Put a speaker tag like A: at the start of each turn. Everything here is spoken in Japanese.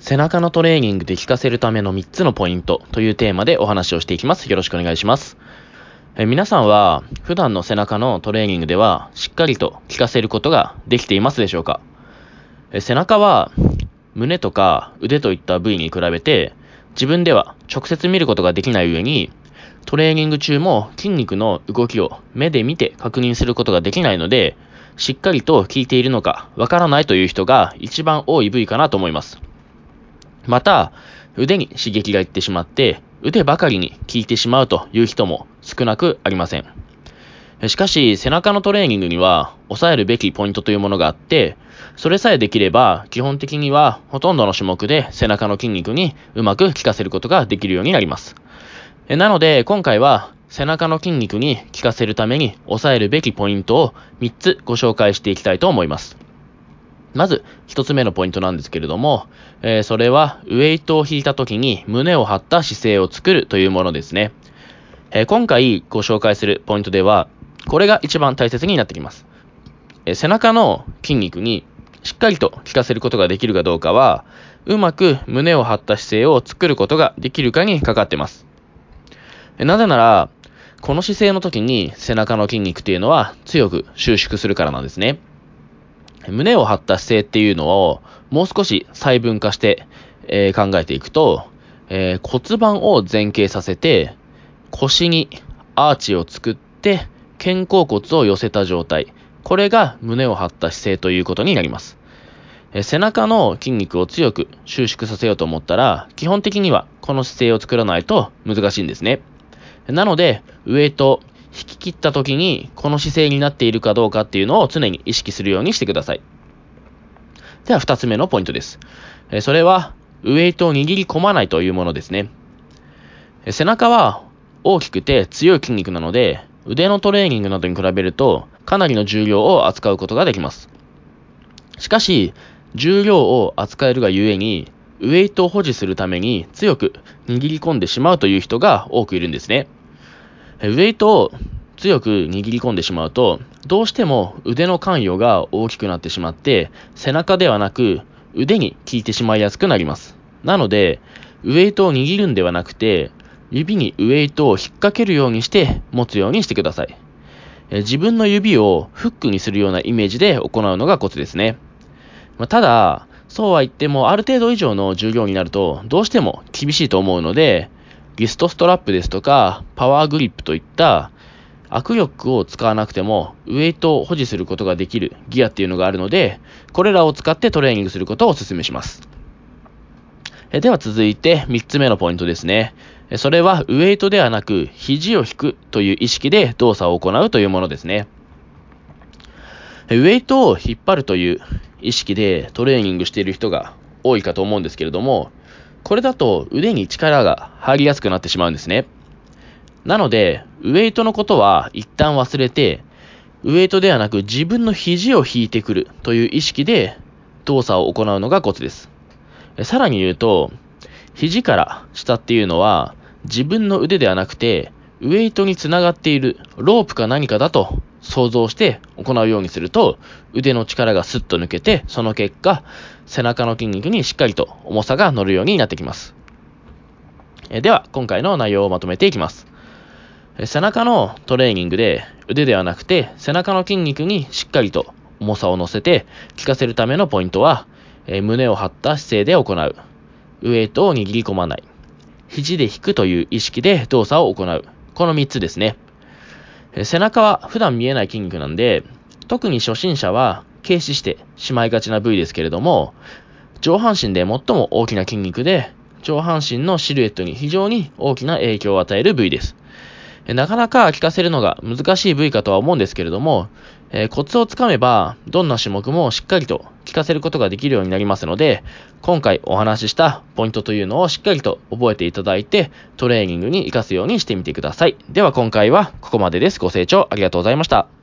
A: 背中のトレーニングで効かせるための3つのポイントというテーマでお話をしていきます。よろしくお願いします。え皆さんは普段の背中のトレーニングではしっかりと効かせることができていますでしょうか？え背中は胸とか腕といった部位に比べて自分では直接見ることができない上にトレーニング中も筋肉の動きを目で見て確認することができないのでしっかりと効いているのかわからないという人が一番多い部位かなと思います。また、腕に刺激がいってしまって、腕ばかりに効いてしまうという人も少なくありません。しかし、背中のトレーニングには抑えるべきポイントというものがあって、それさえできれば、基本的にはほとんどの種目で背中の筋肉にうまく効かせることができるようになります。なので、今回は背中の筋肉に効かせるために抑えるべきポイントを3つご紹介していきたいと思います。まず、一つ目のポイントなんですけれども、えー、それは、ウェイトを引いた時に胸を張った姿勢を作るというものですね。えー、今回ご紹介するポイントでは、これが一番大切になってきます。えー、背中の筋肉にしっかりと効かせることができるかどうかは、うまく胸を張った姿勢を作ることができるかにかかってます。なぜなら、この姿勢の時に背中の筋肉っていうのは強く収縮するからなんですね。胸を張った姿勢っていうのをもう少し細分化して、えー、考えていくと、えー、骨盤を前傾させて、腰にアーチを作って、肩甲骨を寄せた状態。これが胸を張った姿勢ということになります。えー、背中の筋肉を強く収縮させようと思ったら、基本的にはこの姿勢を作らないと難しいんですね。なので、ウエイト、引き切った時にこの姿勢になっているかどうかっていうのを常に意識するようにしてください。では二つ目のポイントです。それはウエイトを握り込まないというものですね。背中は大きくて強い筋肉なので腕のトレーニングなどに比べるとかなりの重量を扱うことができます。しかし、重量を扱えるがゆえに、ウエイトを保持するために強く握り込んでしまうという人が多くいるんですね。ウェイトを強く握り込んでしまうと、どうしても腕の関与が大きくなってしまって、背中ではなく腕に効いてしまいやすくなります。なので、ウェイトを握るんではなくて、指にウェイトを引っ掛けるようにして持つようにしてください。自分の指をフックにするようなイメージで行うのがコツですね。ただ、そうは言ってもある程度以上の重量になるとどうしても厳しいと思うので、リストストラップですとか、パワーグリップといった握力を使わなくてもウエイトを保持することができるギアっていうのがあるので、これらを使ってトレーニングすることをお勧めします。では続いて3つ目のポイントですね。それはウエイトではなく肘を引くという意識で動作を行うというものですね。ウエイトを引っ張るという意識でトレーニングしている人が多いかと思うんですけれども、これだと腕に力が入りやすくなってしまうんですね。なので、ウェイトのことは一旦忘れて、ウェイトではなく自分の肘を引いてくるという意識で動作を行うのがコツです。さらに言うと、肘から下っていうのは自分の腕ではなくて、ウェイトにつながっているロープか何かだと想像して行うようにすると、腕の力がスッと抜けて、その結果、背中の筋肉にしっかりと重さが乗るようになってきます。えでは、今回の内容をまとめていきます。背中のトレーニングで腕ではなくて背中の筋肉にしっかりと重さを乗せて効かせるためのポイントは、え胸を張った姿勢で行う。ウエイトを握り込まない。肘で引くという意識で動作を行う。この3つですね。背中は普段見えない筋肉なんで、特に初心者は軽視してしまいがちな部位ですけれども、上半身で最も大きな筋肉で、上半身のシルエットに非常に大きな影響を与える部位です。なかなか効かせるのが難しい部位かとは思うんですけれども、えー、コツをつかめば、どんな種目もしっかりと聞かせることができるようになりますので、今回お話ししたポイントというのをしっかりと覚えていただいて、トレーニングに活かすようにしてみてください。では今回はここまでです。ご清聴ありがとうございました。